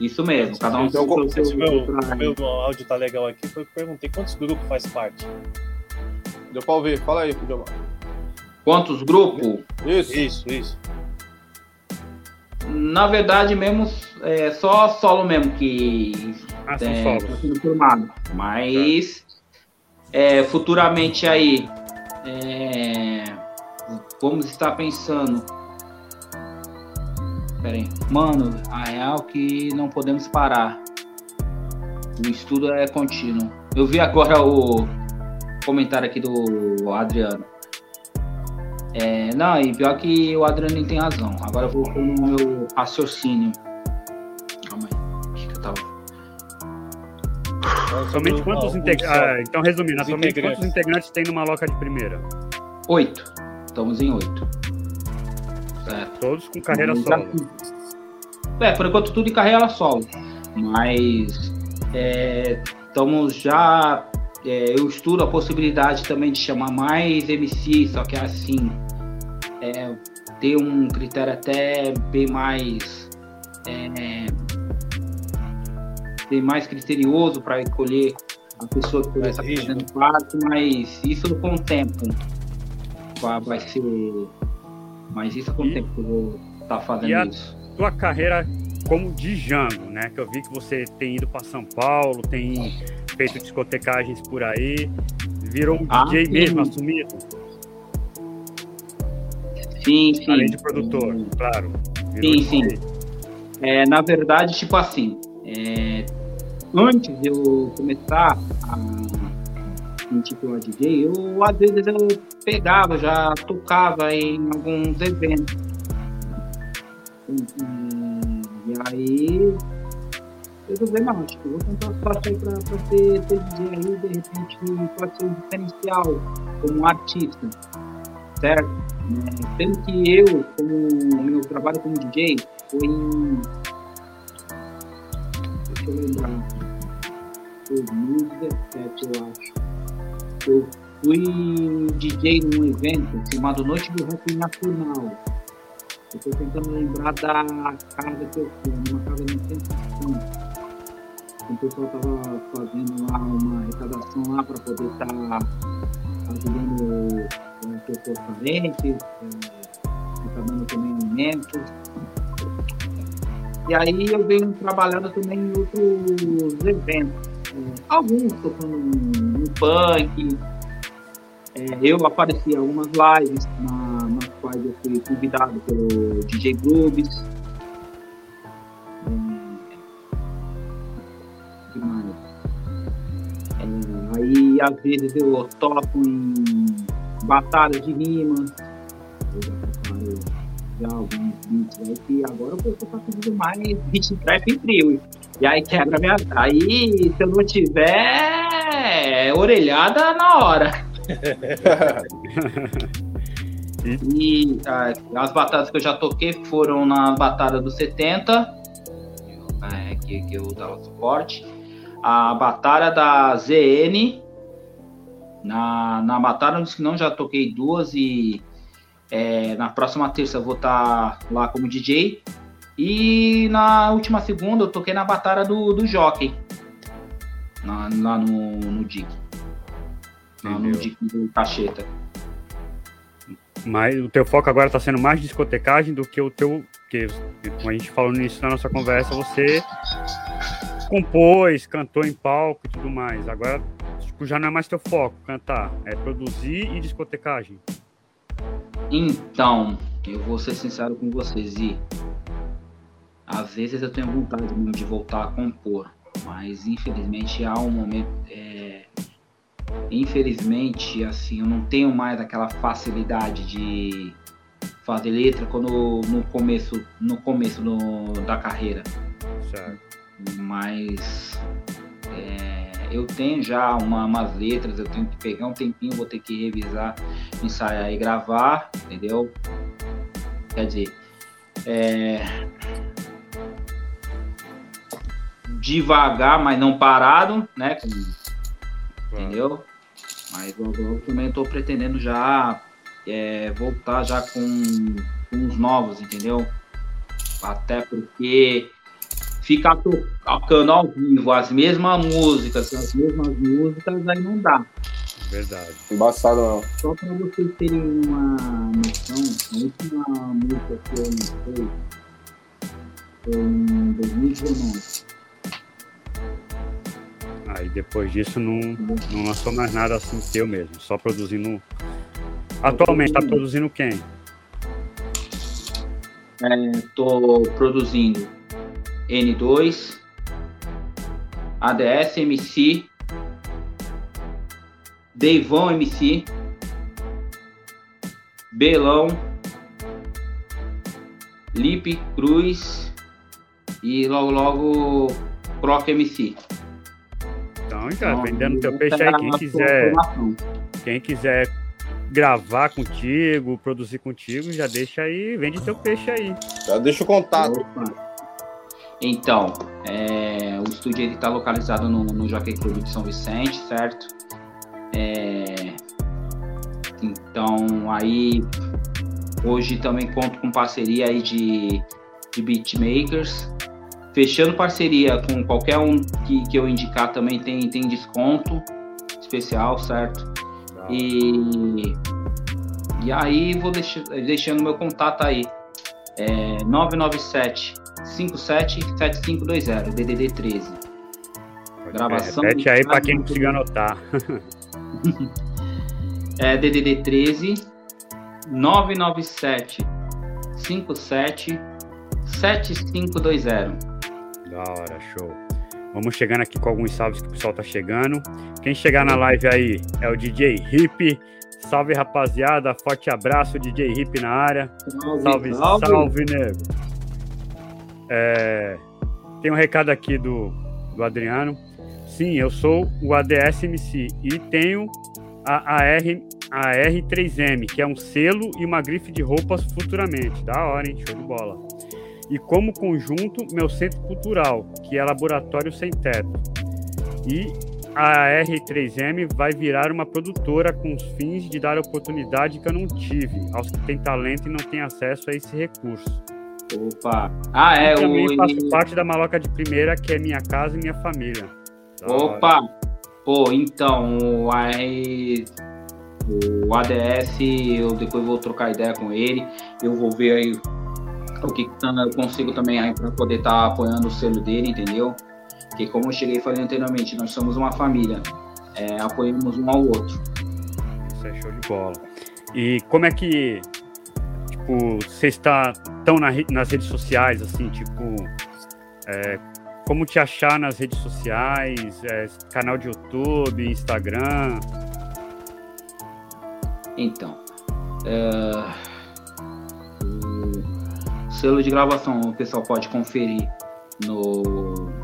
Isso mesmo, cada um então, tem o seu, meu, meu áudio tá legal aqui, foi eu perguntei quantos grupos faz parte. Deu pra ouvir, fala aí, Fudeu. Quantos grupos? Isso, isso, isso na verdade mesmo, é só solo mesmo que ah, é, tá sendo formado. Mas é, futuramente aí é, vamos estar pensando. Pera aí. Mano, a real que não podemos parar. O estudo é contínuo. Eu vi agora o comentário aqui do Adriano. É, não, e pior que o Adriano tem razão. Agora eu vou com o meu raciocínio. Somente quantos integrantes. Ah, então, resumindo, somente integrantes. quantos integrantes tem numa loca de primeira? Oito. Estamos em oito. Certo. Todos com carreira solo. É, por enquanto tudo em carreira solo. Mas é, estamos já é, eu estudo a possibilidade também de chamar mais MC, só que assim, é, ter um critério até bem mais é, bem mais criterioso para escolher a pessoa que vai estar fazendo parte, mas isso com o tempo vai ser. Mas isso com o tempo que eu vou estar tá fazendo e isso. A tua carreira como Django, né? Que eu vi que você tem ido para São Paulo, tem feito discotecagens por aí, virou um ah, DJ sim. mesmo assumido. Sim, sim. Além de produtor, claro. Sim, sim. É, na verdade, tipo assim, é, antes de eu começar a me intitular DJ, eu às vezes eu pegava, já tocava em alguns eventos. E, e aí resolver não, tipo, vou tentar sorte aí pra, pra ser, ser DJ aí, de repente pode ser um diferencial como artista, certo? É, sendo que eu, como meu trabalho como DJ, foi. Deixa eu lembrar. 2017, eu acho. Eu fui DJ num evento chamado Noite do Rap Nacional. Eu tô tentando lembrar da casa que eu fui, numa casa de centro o pessoal estava fazendo lá uma arrecadação lá para poder estar tá ajudando é, pessoas carentes, é, arrecadando também alimentos. E aí eu venho trabalhando também em outros eventos. É, alguns tocando no punk. É, eu apareci em algumas lives na, nas quais eu fui convidado pelo DJ Grooves Aí às vezes eu toco em batalhas de rimas. Já alguns beats aí que agora o pessoal tá pedindo mais beat trap em trio. E aí quebra minha. Aí se eu não tiver orelhada na hora. <laughs> e ah, as batalhas que eu já toquei foram na Batalha dos 70, é, que, que eu dava suporte a batalha da ZN. Na, na batalha que não já toquei duas e é, na próxima terça eu vou estar tá lá como DJ. E na última segunda eu toquei na batalha do, do Jockey. Na, lá no, no DIC. Lá no DIC do Cacheta. Mas o teu foco agora está sendo mais discotecagem do que o teu. Que, como a gente falou no início da nossa conversa, você compôs, cantou em palco e tudo mais. Agora, tipo, já não é mais teu foco cantar, é produzir e discotecagem. Então, eu vou ser sincero com vocês e às vezes eu tenho vontade de voltar a compor, mas infelizmente há um momento, é... infelizmente, assim, eu não tenho mais aquela facilidade de fazer letra quando no começo, no começo da carreira. Certo mas é, eu tenho já uma, umas letras, eu tenho que pegar um tempinho, vou ter que revisar, ensaiar e gravar, entendeu? Quer dizer, é, devagar, mas não parado, né? Entendeu? Mas eu também estou pretendendo já é, voltar já com, com os novos, entendeu? Até porque ficar tocando ao vivo as mesmas músicas, as mesmas músicas, aí não dá. Verdade. Embaçado não. Só para vocês terem uma noção, a última música que eu lancei foi em 2019. Aí depois disso não, não lançou mais nada assim teu mesmo, só produzindo. Atualmente tá produzindo quem? É, tô produzindo N2, ADS MC, Deivão MC, Belão, Lipe Cruz e logo logo Croc MC. Então, cara, então, vendendo teu peixe aí, quem quiser, quem quiser gravar contigo, produzir contigo, já deixa aí, vende teu peixe aí. Já deixa o contato. Opa. Então, é, o estúdio está localizado no, no Jockey Club de São Vicente, certo? É, então, aí hoje também conto com parceria aí de, de beatmakers. Fechando parceria com qualquer um que, que eu indicar também tem, tem desconto especial, certo? E, e aí vou deixar, deixando meu contato aí. É 997 577520, DDD 13. Gravação. Repete aí para quem conseguiu anotar. <laughs> é DDD 13 997 57 7520. Da hora, show. Vamos chegando aqui com alguns salves que o pessoal tá chegando. Quem chegar na live aí é o DJ Hip. Salve, rapaziada. Forte abraço, DJ Hip na área. Salve, salve, salve nego. É, tem um recado aqui do, do Adriano. Sim, eu sou o ADSMC e tenho a AR, a R3M, que é um selo e uma grife de roupas futuramente. Da hora, hein? Show de bola. E como conjunto, meu centro cultural, que é Laboratório Sem Teto. E a R3M vai virar uma produtora com os fins de dar oportunidade que eu não tive aos que têm talento e não têm acesso a esse recurso. Opa! Ah, é, eu também o... faço parte da maloca de primeira, que é minha casa e minha família. Da Opa! Hora. Pô, então, o, o ADS, eu depois vou trocar ideia com ele, eu vou ver aí o que eu consigo também aí para poder estar tá apoiando o selo dele, entendeu? Porque como eu cheguei e falei anteriormente, nós somos uma família, é, apoiamos um ao outro. Isso é show de bola. E como é que, tipo, vocês está tão na, nas redes sociais, assim, tipo, é, como te achar nas redes sociais, é, canal de YouTube, Instagram? Então, é, o selo de gravação o pessoal pode conferir no,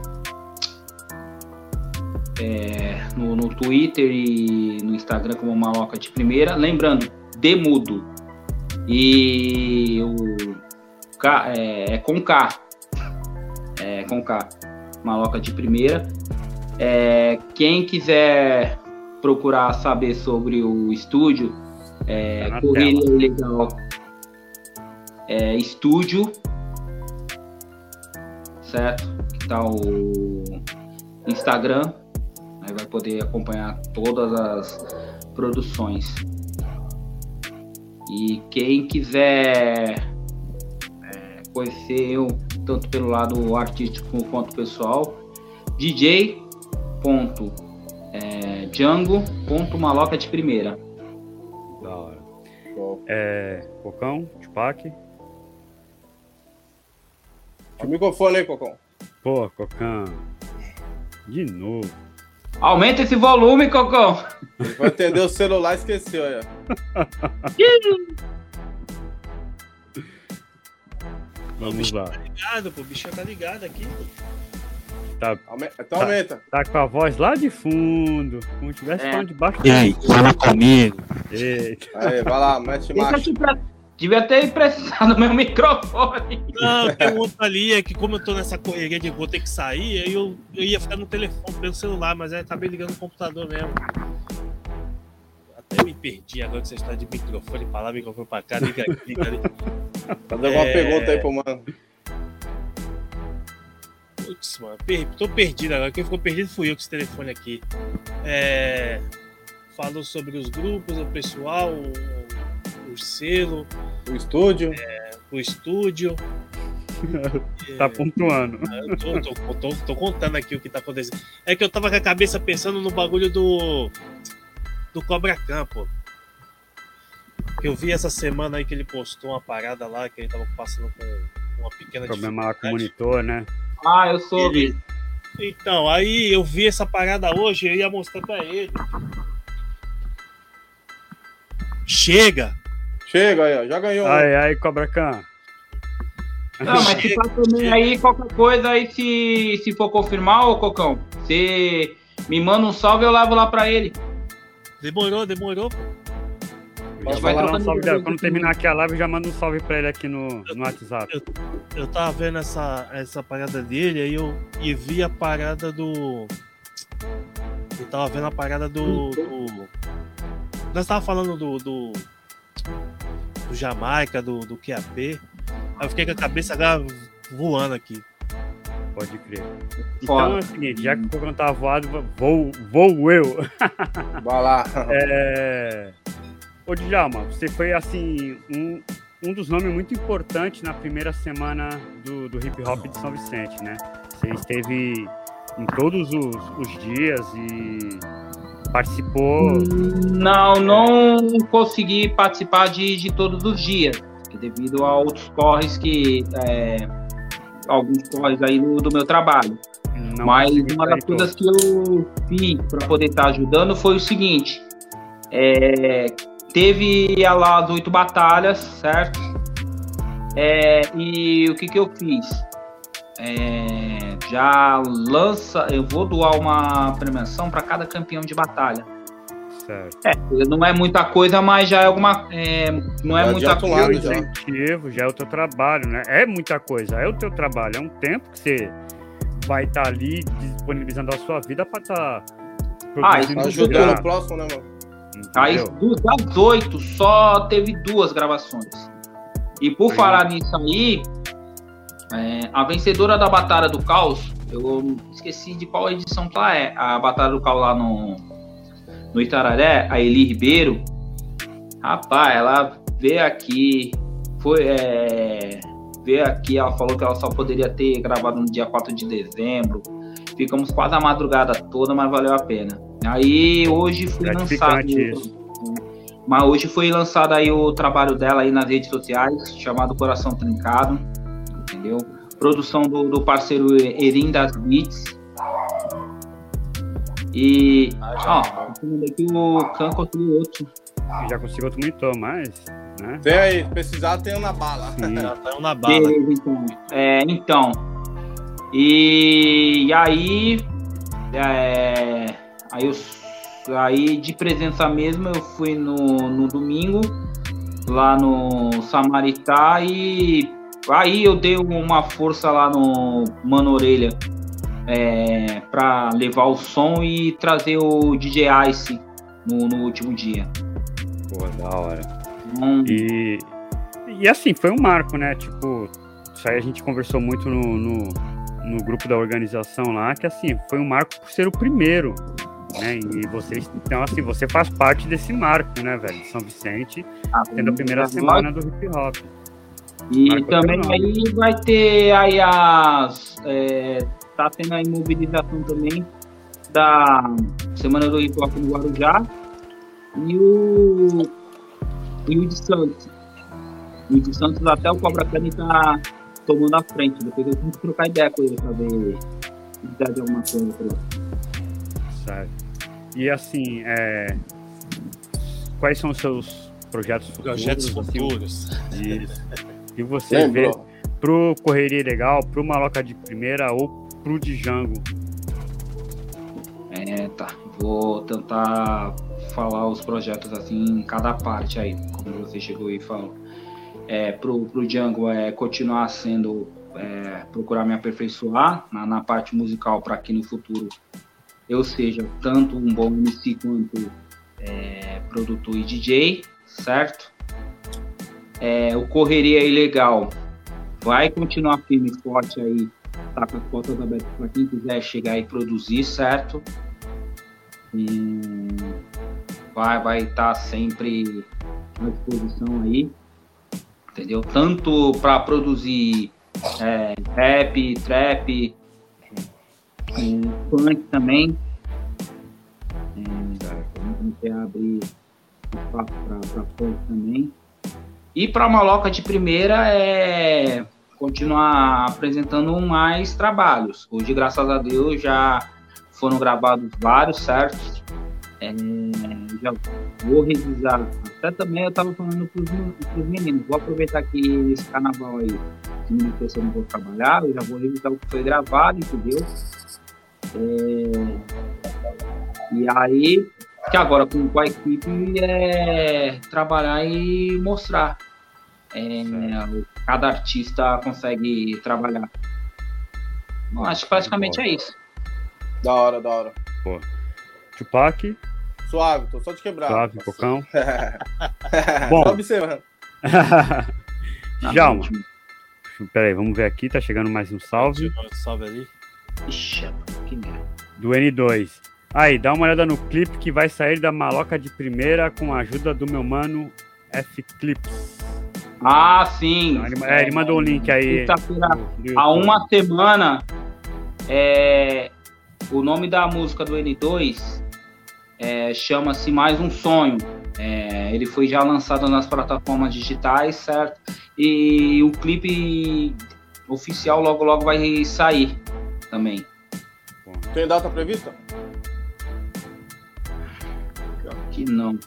é, no, no, Twitter e no Instagram como Maloca de Primeira. Lembrando, Demudo. E o K, é, é com K. É com K. Maloca de primeira. É, quem quiser procurar saber sobre o estúdio, é, tá Correria Legal é, Estúdio, certo? Que tá o Instagram, aí vai poder acompanhar todas as produções. E quem quiser é, conhecer eu tanto pelo lado artístico quanto pessoal. DJ ponto é, Django ponto Maloca de primeira. Da hora. É, Cocão, Tupac. O microfone aí, Cocão. Pô, Cocão. De novo. Aumenta esse volume, Cocão. Vai atender o celular e esqueceu, olha. <laughs> Vamos lá. Tá ligado, pô. O bicho tá ligado aqui. Tá, então aumenta. Tá, tá, com a voz lá de fundo, como se estivesse é. falando debaixo E aí, fala comigo. Eita. Aí, vai lá, mete marcha. Devia ter emprestado <laughs> meu microfone. Não, tem um outro ali, é que como eu tô nessa correria de vou ter que sair, aí eu, eu ia ficar no telefone, pelo celular, mas aí acabei ligando o computador mesmo. Até me perdi agora que você está de microfone pra lá, microfone pra cá, liga aqui, liga ali. <laughs> Tá dando uma é... pergunta aí pro mano. Putz, mano, per... tô perdido agora. Quem ficou perdido fui eu com esse telefone aqui. É... Falou sobre os grupos, o pessoal, o, o selo. O estúdio. É... O estúdio. <laughs> tá pontuando. É, tô, tô, tô, tô, contando aqui o que tá acontecendo. É que eu tava com a cabeça pensando no bagulho do. Do Cobra Campo. Eu vi essa semana aí que ele postou uma parada lá que ele tava passando com uma pequena Problema lá com o monitor, né? Ah, eu soube. Ele... Então, aí eu vi essa parada hoje, eu ia mostrar pra ele. Chega! Chega aí, ó, já ganhou. Aí, aí, Cobra Khan. Não, mas se também aí, qualquer coisa aí, se, se for confirmar, ô Cocão, você me manda um salve, eu levo lá pra ele. Demorou, demorou, pô. Um salve, quando terminar aqui a live, já manda um salve pra ele aqui no, no WhatsApp. Eu, eu tava vendo essa, essa parada dele, aí eu e vi a parada do. Eu tava vendo a parada do. do... Nós tava falando do. do, do Jamaica, do, do QAP. Aí eu fiquei com a cabeça voando aqui. Pode crer. Então é o seguinte, já que o programa tá voado, vou, vou eu. <laughs> Vai lá. É. Ô, Djalma, você foi, assim, um, um dos nomes muito importantes na primeira semana do, do hip hop de São Vicente, né? Você esteve em todos os, os dias e participou? Não, não consegui participar de, de todos os dias, devido a outros corres que. É, alguns corres aí do, do meu trabalho. Não Mas uma das coisas que eu fiz para poder estar tá ajudando foi o seguinte: é, teve lá as oito batalhas, certo? É, e o que, que eu fiz? É, já lança, eu vou doar uma premiação para cada campeão de batalha. Certo. É, não é muita coisa, mas já é alguma. É, não é já muita coisa. Já. Incentivo, já é o teu trabalho, né? É muita coisa, é o teu trabalho, é um tempo que você vai estar tá ali disponibilizando a sua vida para estar tá ah, ajudando o próximo, né, mano? Aí, das oito, só teve duas gravações. E por Sim. falar nisso aí, é, a vencedora da Batalha do Caos, eu esqueci de qual edição que ela é. A Batalha do Caos lá no, no Itararé, a Eli Ribeiro. Rapaz, ela veio aqui, foi. É, veio aqui, ela falou que ela só poderia ter gravado no dia 4 de dezembro. Ficamos quase a madrugada toda, mas valeu a pena. Aí hoje foi lançado. Mas hoje foi lançado aí o trabalho dela aí nas redes sociais, chamado Coração Trincado, entendeu? Produção do, do parceiro Erin das Beats. E, ó, aqui o Khan conseguiu outro. Já conseguiu outro monitor, mas, né? Vem aí, precisar tem um na bala. Já <laughs> tá um na bala. Beleza, então. É, então. E, e aí, é, aí eu Aí de presença mesmo eu fui no, no domingo lá no Samaritá e aí eu dei uma força lá no Mano Orelha é, para levar o som e trazer o DJ Ice no, no último dia. Pô, da hora. Hum. E, e assim, foi um marco, né? Tipo, isso aí a gente conversou muito no, no, no grupo da organização lá, que assim, foi um marco por ser o primeiro né? E vocês, então assim, você faz parte desse marco, né, velho? São Vicente, ah, tendo a primeira semana do hip hop. E marco também aí vai ter aí as. É, tá tendo a imobilização também da Semana do Hip Hop no Guarujá e o. E o de Santos. O de Santos até o Cobra Cane tá tomando a frente. Depois eu tenho que trocar ideia com ele pra ver se precisa de alguma coisa por lá. Certo. E assim, é... quais são os seus projetos futuros? Projetos futuros. Assim, <laughs> e você Lembrou. vê pro Correria Legal, pro Maloca de Primeira ou pro Django? É, tá. Vou tentar falar os projetos assim em cada parte aí, como você chegou e falou. É, pro, pro Django é continuar sendo, é, procurar me aperfeiçoar na, na parte musical para que no futuro eu seja tanto um bom MC quanto é, produtor e DJ, certo? É, o Correria Ilegal vai continuar firme e forte aí, tá com as portas abertas para quem quiser chegar e produzir, certo? E vai vai estar tá sempre à disposição aí, entendeu? Tanto para produzir é, rap, trap, é, funk também. É, a abrir espaço para funk também. E para Maloca de primeira é continuar apresentando mais trabalhos. Hoje, graças a Deus, já foram gravados vários, certo? É, já vou revisar. Até também eu estava falando para os meninos, vou aproveitar que esse carnaval aí, se eu não vou trabalhar, eu já vou revisar o que foi gravado, entendeu? É, e aí, que agora com, com a equipe é trabalhar e mostrar. É, cada artista consegue trabalhar. Bom, acho que praticamente é isso. Da hora, da hora. Pô. Tupac. Suave, tô só de quebrar. Suave, Cocão. <laughs> Bom. Só observando. <laughs> Jalma. Peraí, vamos ver aqui, tá chegando mais um salve. Salve ali. Ixi, que merda. Do N2. Aí, dá uma olhada no clipe que vai sair da maloca de primeira com a ajuda do meu mano F Clips. Ah, sim. Então, ele, é, ele mandou um link aí. Há uma semana, é, o nome da música do N2 é, chama-se Mais um Sonho. É, ele foi já lançado nas plataformas digitais, certo? E o clipe oficial logo logo vai sair também. Tem data prevista? Que não.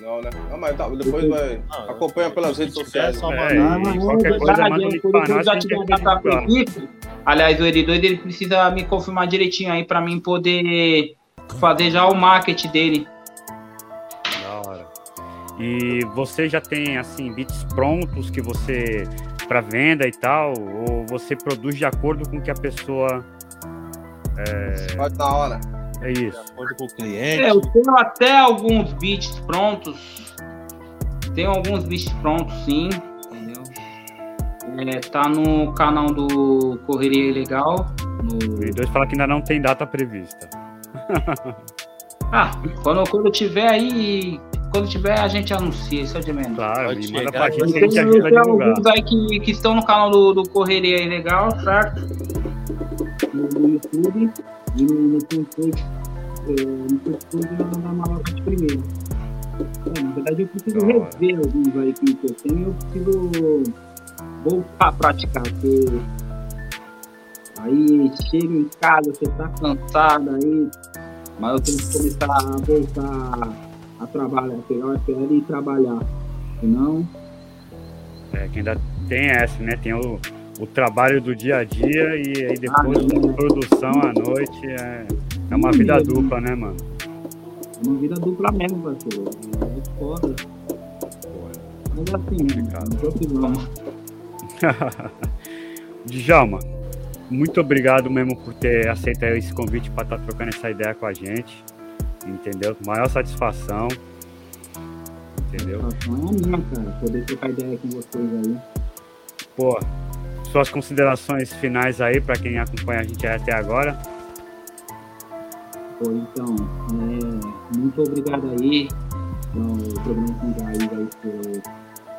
Não, né? Não, mas tá, depois vai. Ah, acompanha pelas redes sociais. só É, mandar. e qualquer coisa, manda o Quando já tiver data prevista, aliás, o Eri2 ele precisa me confirmar direitinho aí pra mim poder fazer já o marketing dele. Da hora. E você já tem assim beats prontos que você para venda e tal, ou você produz de acordo com o que a pessoa Pode na hora. É isso? De acordo com o É, cliente. eu tenho até alguns beats prontos. Tenho alguns beats prontos, sim. Entendeu? É, tá no canal do Correria Ilegal. No... E dois fala que ainda não tem data prevista. <laughs> Ah, quando, quando tiver aí. Quando tiver, a gente anuncia, isso é de menos. Claro, Pode e manda pra gente que a gente Tem, ajuda a divulgar. alguns aí que, que estão no canal do, do Correria Ilegal, certo? No YouTube e no, é, No Facebook e na maloca de primeiro. É, na verdade, eu preciso rever alguns aí que eu tenho. Eu preciso voltar a praticar. Porque aí chega em casa, você tá cansado aí. Mas eu tenho que começar a voltar a trabalhar, pegar o FL e trabalhar. Senão. É, que ainda tem essa, né? Tem o, o trabalho do dia a dia e aí depois a produção à noite é, é uma vida dupla, né, mano? É uma vida dupla mesmo, parceiro. É foda. Mas assim, vamos. <laughs> Djalma, muito obrigado mesmo por ter aceitado esse convite para estar trocando essa ideia com a gente. Entendeu? Maior satisfação. Entendeu? A satisfação é minha, cara. Poder trocar ideia com vocês aí. Pô, suas considerações finais aí para quem acompanha a gente até agora. Pô, então, é, muito obrigado aí. Então, o programa com o Jair aí pelo,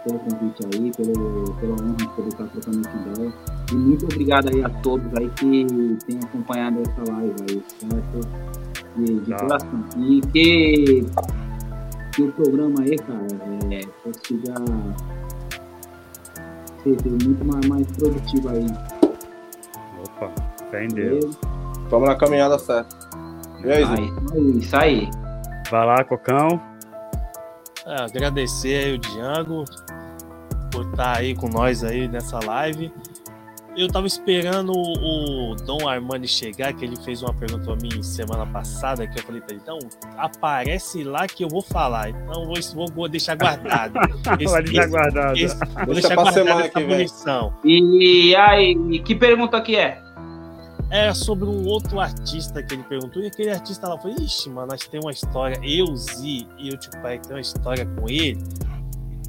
pelo convite aí, pelo, pela honra de poder estar trocando essa ideia. E muito obrigado aí a todos aí que têm acompanhado essa live aí, certo? De, de Tá. coração. E que, que o programa aí, cara, é, consiga ser, muito mais, mais produtivo aí. Opa, fé em Deus. Estamos na caminhada certa. E aí, isso aí. Vai lá, Cocão. É, agradecer aí o Django por estar aí com nós aí nessa live. Eu tava esperando o o Dom Armani chegar, que ele fez uma pergunta pra mim semana passada, que eu falei pra ele, então, aparece lá que eu vou falar. Então vou, vou, vou deixar guardado. <laughs> Esse- Vai deixar guardado. esse- <laughs> vou Deixa deixar pra guardado semana essa que vem. munição. E aí, que pergunta que é? Era sobre um outro artista que ele perguntou, e aquele artista lá falou, ixi, mano, nós temos uma história, eu, Zi e o tio pai tem uma história com ele,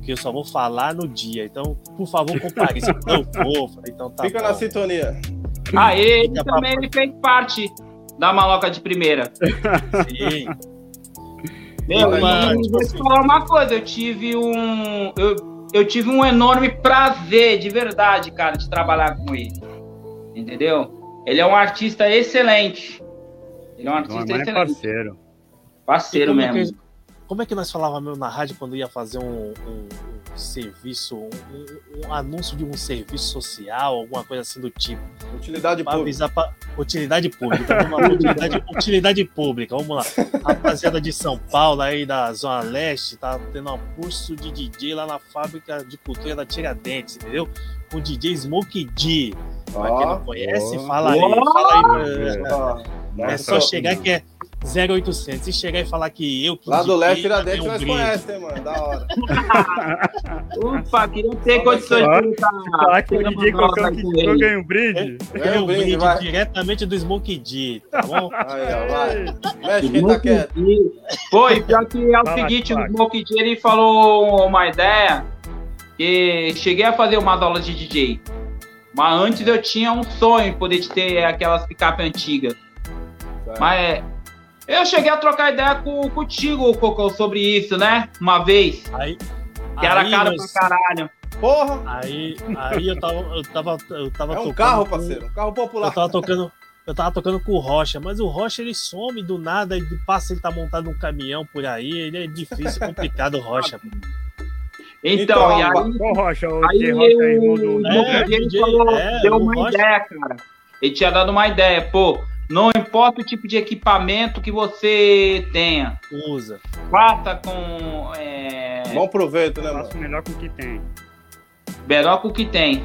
que eu só vou falar no dia. Então, por favor, compareça. Eu vou. Então tá Fica bom. na sintonia. Ah, ele Fica também ele fez parte da maloca de primeira. <laughs> Sim. Meu, Mas, tipo vou te falar uma coisa, eu tive um. Eu, eu tive um enorme prazer, de verdade, cara, de trabalhar com ele. Entendeu? Ele é um artista excelente. Ele é um artista Armani é excelente. parceiro. Parceiro como, é mesmo. que, como é que nós falávamos mesmo na rádio quando ia fazer um, um- um serviço, um, um- anúncio de um serviço social, alguma coisa assim do tipo? Utilidade Pra pública. pra utilidade pública. Lá, utilidade, utilidade pública, vamos lá. Rapaziada de São Paulo, aí da Zona Leste, tá tendo um curso de DJ lá na fábrica de cultura da Tiradentes, entendeu? Com o DJ Smoke D. Pra quem não conhece, fala aí, fala aí. É, Nossa, só chegar que é 0800. Se chegar e falar que eu que Lá do leste, Tiradentes, nós conhecemos, hein, mano? Da hora. Opa, queria ter Só condições de estar. Falar que o DJ Cocão que ele. ganha um brinde. Ganhei Ganha um um brinde, vai. diretamente do Smoke D, tá bom? Aí, ó, vai. Mexe quem tá quieto. Pô, e pior que é o seguinte, o Smoke D, ele falou uma ideia que cheguei a fazer umas aulas de DJ. Mas antes eu tinha um sonho de poder ter aquelas picape antigas. Mas é, eu cheguei a trocar ideia com, contigo, Cocô, sobre isso, né? Uma vez. Aí, Que era aí, caro meus- pra caralho. Porra, Aí, aí eu tava, eu tava, eu tava é um tocando carro, com- parceiro. Um carro popular. Eu tava tocando, eu tava tocando com o Rocha, mas o Rocha ele some do nada e passa ele tá montado num caminhão por aí, ele é difícil, complicado o Rocha. <laughs> Então, então e aí, Rocha? O aí Rocha eu, irmão do- é, ele falou, é, deu uma Rocha. ideia, cara. Ele tinha dado uma ideia, pô, não importa o tipo de equipamento que você tenha, Usa. faça com é, Bom proveito, né, mano? Faço o melhor com o que tem. melhor com o que tem.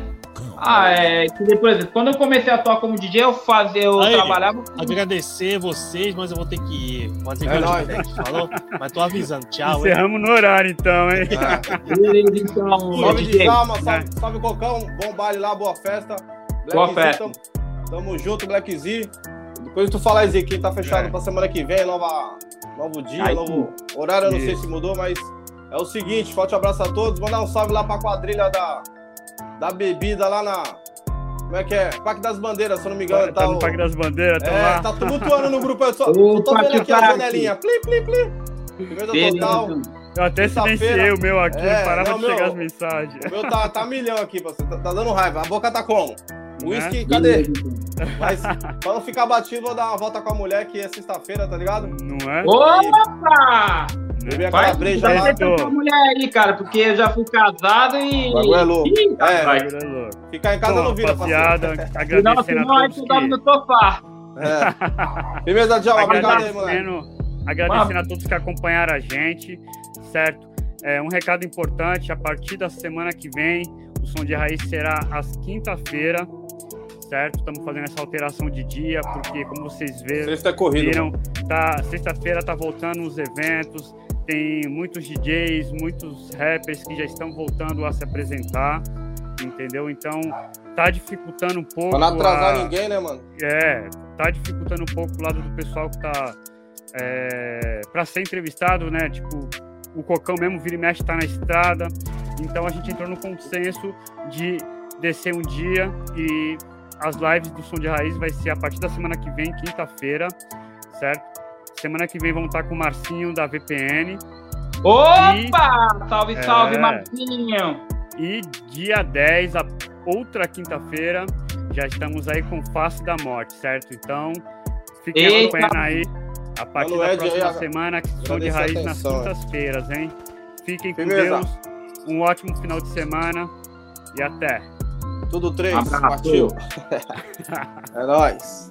Ah, é, que depois, por exemplo, quando eu comecei a atuar como DJ, eu fazia, eu Aí, trabalhava Agradecer vocês, mas eu vou ter que ir. Fazer É nóis. o Tite falou? Mas tô avisando. Tchau, hein? Encerramos no horário, então, hein? É. Beleza, então, Salve de DJ. calma, salve, salve Cocão, bom baile lá, boa festa. Black Boa Z, festa. Tamo, tamo junto, Black Z. Depois tu fala aí, Zequinho, tá fechado É. pra semana que vem, nova, novo dia, Aí, novo horário, eu não sei se mudou, mas é o seguinte, forte abraço a todos, mandar um salve lá pra quadrilha da, da bebida lá na... Como é que é? Parque das Bandeiras, se eu não me engano, Tá tá no o- Parque das Bandeiras, tá É, lá. tá tumultuando no grupo, eu só, Ô, só tô vendo aqui a janelinha, pli, pli, pli. Firmeza Beleza. total. Eu até silenciei o meu aqui, É, não parava não, de chegar meu. as mensagens. O meu tá, tá milhão aqui, parceiro. Tá, tá dando raiva. A boca tá como? Né? Whisky, cadê? Mas pra não ficar batido, vou dar uma volta com a mulher que é sexta-feira, tá ligado? Não é? Opa! Beber aquela Faz breja vai lá. com a mulher aí, cara, porque eu já fui casado e. O bagulho é louco. Ih, É, é louco. ficar em casa Bom, não vira, parceiro. rapaziada, <laughs> agradecendo senão a aí todos tu dorme que... no sofá. É. Firmeza, Djalma. Obrigado aí, moleque. agradecendo, agradecendo a todos que acompanharam a gente, certo? É, um recado importante, a partir da semana que vem, o Som de Raiz será às quinta-feira, certo? Estamos fazendo essa alteração de dia, porque como vocês viram, Sexta corrido. viram tá, sexta-feira tá voltando os eventos, tem muitos DJs, muitos rappers que já estão voltando a se apresentar, entendeu? Então tá dificultando um pouco Pra não atrasar a- ninguém, né, mano? é, tá dificultando um pouco o lado do pessoal que tá é, para ser entrevistado, né? Tipo, o Cocão mesmo vira e mexe tá na estrada. Então a gente entrou no consenso de descer um dia e as lives do Som de Raiz vai ser a partir da semana que vem, quinta-feira, certo? Semana que vem vamos estar com o Marcinho da VPN Opa! Salve, salve, É. Marquinho! e dia 10, a outra quinta-feira, já estamos aí com Face da Morte, certo? Então, fiquem Eita. acompanhando aí a partir Mano, da Ed, próxima aí, semana, que som de raiz nas atenção, quintas-feiras, hein? Fiquem com Firmeza. Deus, um ótimo final de semana e até. Tudo três. Abraço. Partiu. <laughs> É nóis.